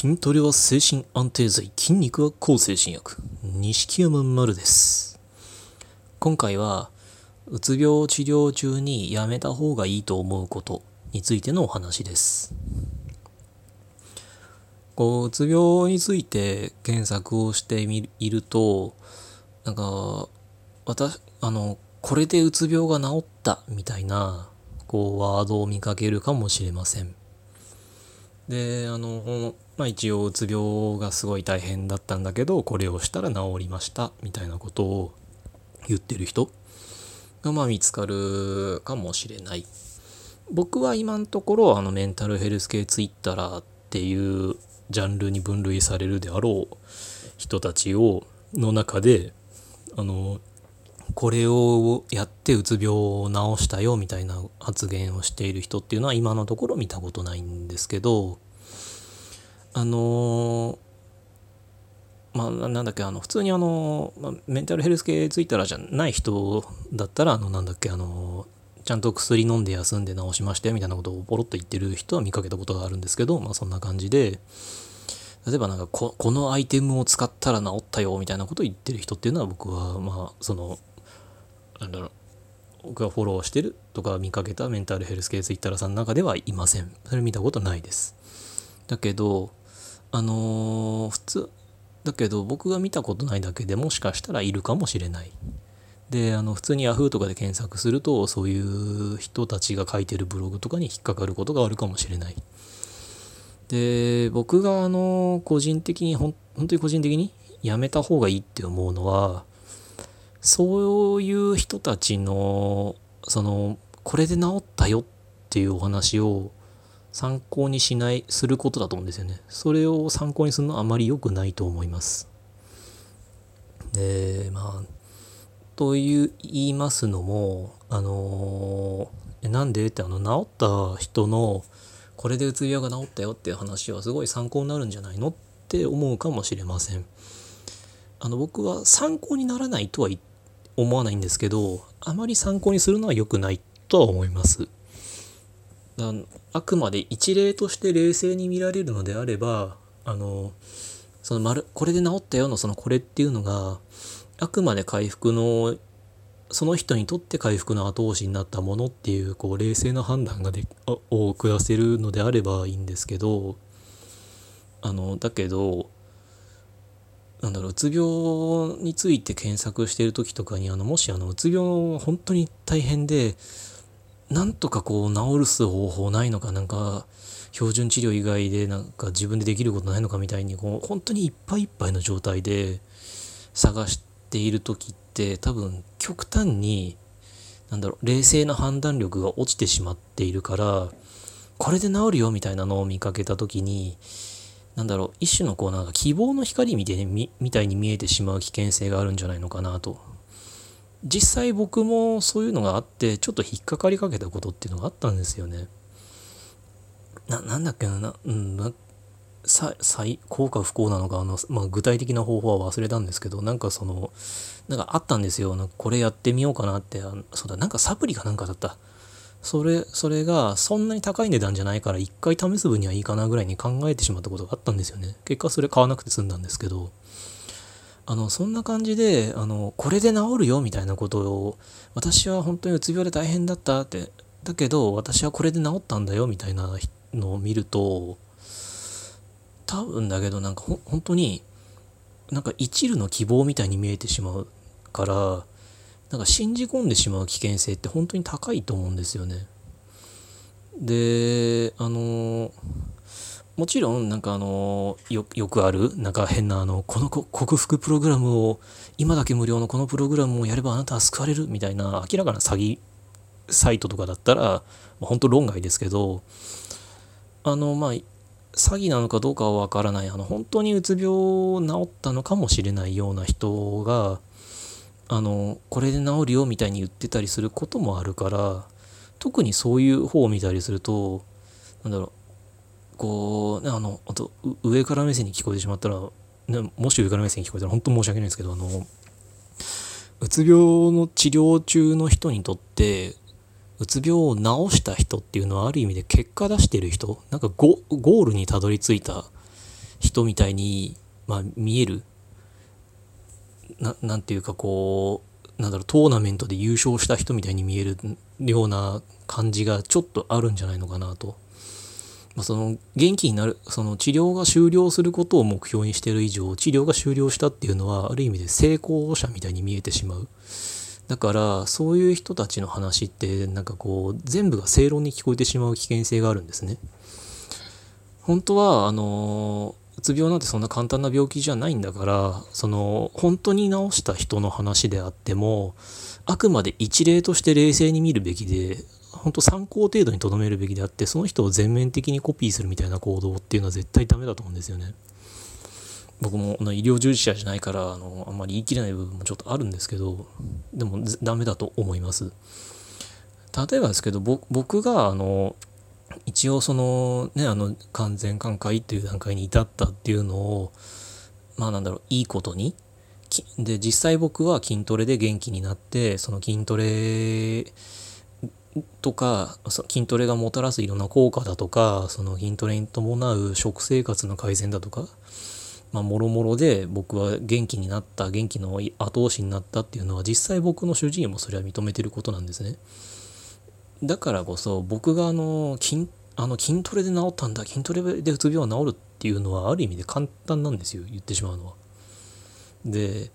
筋トレは精神安定剤、筋肉は抗精神薬。錦山丸です。今回は、うつ病治療中にやめた方がいいと思うことについてのお話です。こう、うつ病について検索をしてみいると、なんか、私、あの、これでうつ病が治ったみたいな、こう、ワードを見かけるかもしれません。であのまあ一応うつ病がすごい大変だったんだけどこれをしたら治りましたみたいなことを言ってる人がまあ見つかるかもしれない。僕は今のところあのメンタルヘルス系ツイッターっていうジャンルに分類されるであろう人たちをの中であのこれをやってうつ病を治したよみたいな発言をしている人っていうのは今のところ見たことないんですけどあのまあなんだっけあの普通にあの、まあ、メンタルヘルス系ツイッターじゃない人だったらあのなんだっけあのちゃんと薬飲んで休んで治しましたよみたいなことをポロッと言ってる人は見かけたことがあるんですけどまあそんな感じで例えばなんかここのアイテムを使ったら治ったよみたいなことを言ってる人っていうのは僕はまあそのなんだろう僕がフォローしてるとか見かけたメンタルヘルス系ツイッターさんの中ではいません。それ見たことないです。だけど、あのー普通、だけど僕が見たことないだけでもしかしたらいるかもしれない。で、あの、普通に Yahoo とかで検索すると、そういう人たちが書いてるブログとかに引っかかることがあるかもしれない。で、僕があの、個人的に、ほん本当に個人的にやめた方がいいって思うのは、そういう人たちの、その、これで治ったよっていうお話を参考にしない、することだと思うんですよね。それを参考にするのはあまり良くないと思います。で、まあ、という言いますのも、あのえなんでってあの治った人のこれでうつ病が治ったよっていう話はすごい参考になるんじゃないのって思うかもしれません。あの僕は参考にならないとは思わないんですけどあまり参考にするのは良くないとは思います。ああくまで一例として冷静に見られるのであればあのその丸これで治ったよのそのこれっていうのがあくまで回復のその人にとって回復の後押しになったものっていうこう冷静な判断がでを下せるのであればいいんですけどあのだけどなんだろううつ病について検索してる時とかにあのもしあのうつ病本当に大変でなんとかこう治す方法ないのかなんか標準治療以外でなんか自分でできることないのかみたいにこう本当にいっぱいいっぱいの状態で探している時って多分極端になんだろう冷静な判断力が落ちてしまっているからこれで治るよみたいなのを見かけた時になんだろう一種のこうなんか希望の光みたいにみみたいに見えてしまう危険性があるんじゃないのかなと。実際僕もそういうのがあってちょっと引っかかりかけたことっていうのがあったんですよね。ななんだっけなな,、うん、なさ最幸か不幸なのかあの、まあ、具体的な方法は忘れたんですけどなんかそのなんかあったんですよ。なんかこれやってみようかなってあそうだなんかサプリかなんかだった。それそれがそんなに高い値段じゃないから一回試す分にはいいかなぐらいに考えてしまったことがあったんですよね。結果それ買わなくて済んだんですけど。あのそんな感じであのこれで治るよみたいなことを私は本当にうつ病で大変だったってだけど私はこれで治ったんだよみたいなのを見ると多分だけどなんかほ本当になんか一縷の希望みたいに見えてしまうからなんか信じ込んでしまう危険性って本当に高いと思うんですよね。であのもちろんなんかあのよよくあるなんか変なあのこの克服プログラムを今だけ無料のこのプログラムをやればあなたは救われるみたいな明らかな詐欺サイトとかだったら、本当論外ですけどあのまあ詐欺なのかどうかはわからない。あの本当にうつ病を治ったのかもしれないような人があのこれで治るよみたいに言ってたりすることもあるから特にそういう方を見たりするとなんだろうこうねあのあと上から目線に聞こえてしまったら、ね、もし上から目線に聞こえたら本当申し訳ないんですけどあのうつ病の治療中の人にとってうつ病を治した人っていうのはある意味で結果出してる人なんかゴールにたどり着いた人みたいに、まあ、見えるななんていうかこうなんだろうトーナメントで優勝した人みたいに見えるような感じがちょっとあるんじゃないのかなと。ま、その元気になるその治療が終了することを目標にしてる以上治療が終了したっていうのはある意味で成功者みたいに見えてしまう。だからそういう人たちの話ってなんかこう全部が正論に聞こえてしまう危険性があるんですね。本当はあのうつ病なんてそんな簡単な病気じゃないんだからその本当に治した人の話であってもあくまで一例として冷静に見るべきで本当参考程度にとどめるべきであってその人を全面的にコピーするみたいな行動っていうのは絶対ダメだと思うんですよね。僕も医療従事者じゃないからあのあんまり言い切れない部分もちょっとあるんですけどでもダメだと思います。例えばですけど僕があの一応そのねあの完全寛解っていう段階に至ったっていうのをまあなんだろういいことにで実際僕は筋トレで元気になってその筋トレとか筋トレがもたらすいろんな効果だとかその筋トレに伴う食生活の改善だとかまもろもろで僕は元気になった元気の後押しになったっていうのは実際僕の主治医もそれは認めてることなんですね。だからこそ僕があの筋あの筋トレで治ったんだ筋トレでうつ病は治るっていうのはある意味で簡単なんですよ言ってしまうのは。で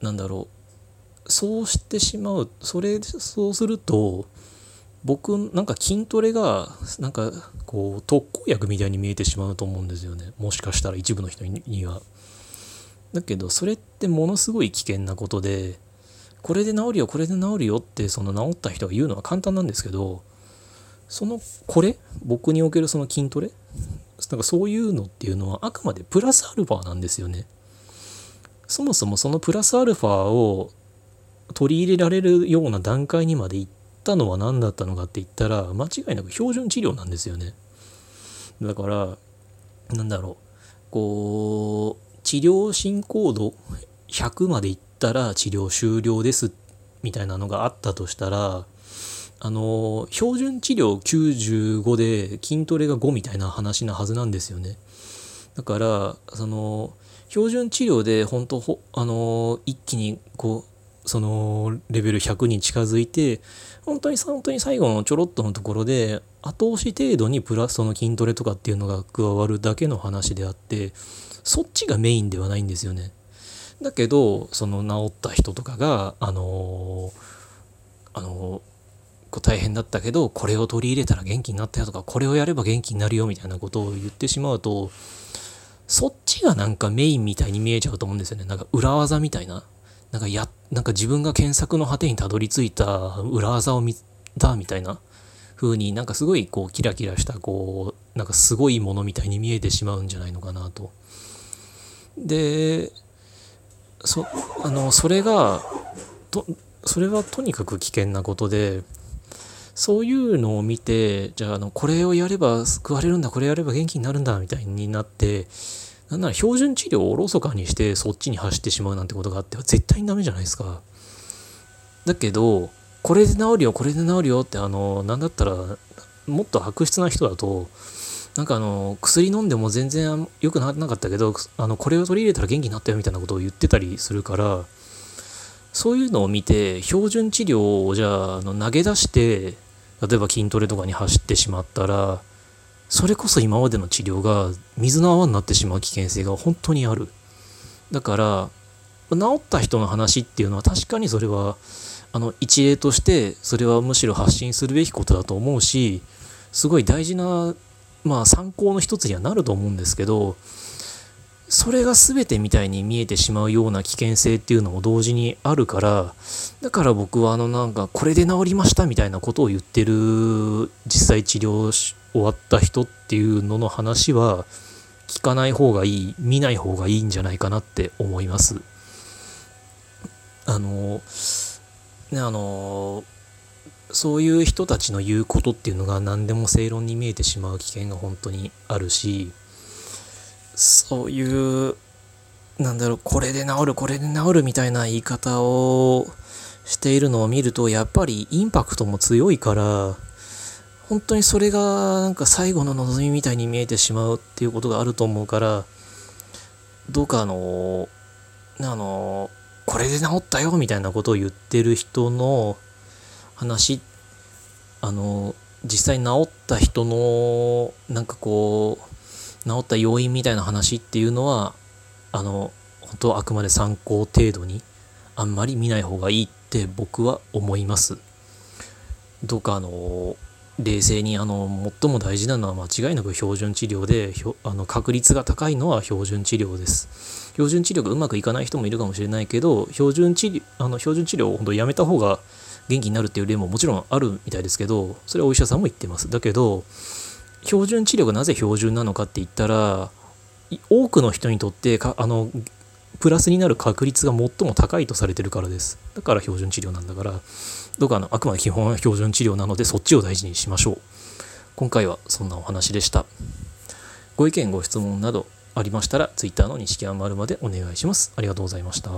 なんだろう。そうしてしまうそれそうすると僕なんか筋トレがなんかこう特効薬みたいに見えてしまうと思うんですよねもしかしたら一部の人には。だけどそれってものすごい危険なことでこれで治るよこれで治るよってその治った人が言うのは簡単なんですけどそのこれ僕におけるその筋トレなんかそういうのっていうのはあくまでプラスアルファなんですよね。そもそもそのプラスアルファを取り入れられるような段階にまで行ったのは何だったのかって言ったら間違いなく標準治療なんですよね。だからなんだろう。こう治療進行度100までいったら治療終了ですみたいなのがあったとしたらあの標準治療95で筋トレが5みたいな話なはずなんですよね。だからその標準治療で本当あの一気にこうそのレベル100に近づいて本当に本当に最後のちょろっとのところで後押し程度にプラスその筋トレとかっていうのが加わるだけの話であってそっちがメインではないんですよね。だけどその治った人とかがあのあの大変だったけどこれを取り入れたら元気になったよとかこれをやれば元気になるよみたいなことを言ってしまうとそっちがなんかメインみたいに見えちゃうと思うんですよねなんか裏技みたいななんかや、なんか自分が検索の果てにたどり着いた裏技を見たみたいな風になんかすごいこうキラキラしたこうなんかすごいものみたいに見えてしまうんじゃないのかなと。でそあのそれがとそれはとにかく危険なことでそういうのを見てじゃああのこれをやれば救われるんだこれやれば元気になるんだみたいになってなんなら標準治療をおろそかにしてそっちに走ってしまうなんてことがあっては絶対にダメじゃないですか。だけど、これで治るよ、これで治るよって、あの、なんだったら、もっと悪質な人だと、なんかあの、薬飲んでも全然良くならなかったけど、あの、これを取り入れたら元気になったよみたいなことを言ってたりするから、そういうのを見て、標準治療をじゃあ、あの投げ出して、例えば筋トレとかに走ってしまったら、それこそ今までの治療が水の泡になってしまう危険性が本当にある。だから、治った人の話っていうのは確かにそれは、あの、一例としてそれはむしろ発信するべきことだと思うし、すごい大事な、まあ参考の一つにはなると思うんですけど、それが全てみたいに見えてしまうような危険性っていうのも同時にあるからだから僕はあのなんかこれで治りましたみたいなことを言ってる実際治療終わった人っていうのの話は聞かない方がいい見ない方がいいんじゃないかなって思います。あのねあのそういう人たちの言うことっていうのが何でも正論に見えてしまう危険が本当にあるしそういうなんだろうこれで治るこれで治るみたいな言い方をしているのを見るとやっぱりインパクトも強いから本当にそれがなんか最後の望みみたいに見えてしまうっていうことがあると思うからどうかあのあのこれで治ったよみたいなことを言ってる人の話あの実際治った人のなんかこう治った要因みたいな話っていうのはあの本当あくまで参考程度にあんまり見ない方がいいって僕は思います。どうかあの冷静にあの最も大事なのは間違いなく標準治療であの確率が高いのは標準治療です。標準治療がうまくいかない人もいるかもしれないけど標準治療あの標準治療を本当やめた方が元気になるっていう例ももちろんあるみたいですけどそれはお医者さんも言ってます。だけど標準治療がなぜ標準なのかって言ったら多くの人にとってかあのプラスになる確率が最も高いとされてるからです。だから標準治療なんだからどうかあのあくまで基本は標準治療なのでそっちを大事にしましょう。今回はそんなお話でした。ご意見ご質問などありましたら Twitter の西山丸までお願いします。ありがとうございました。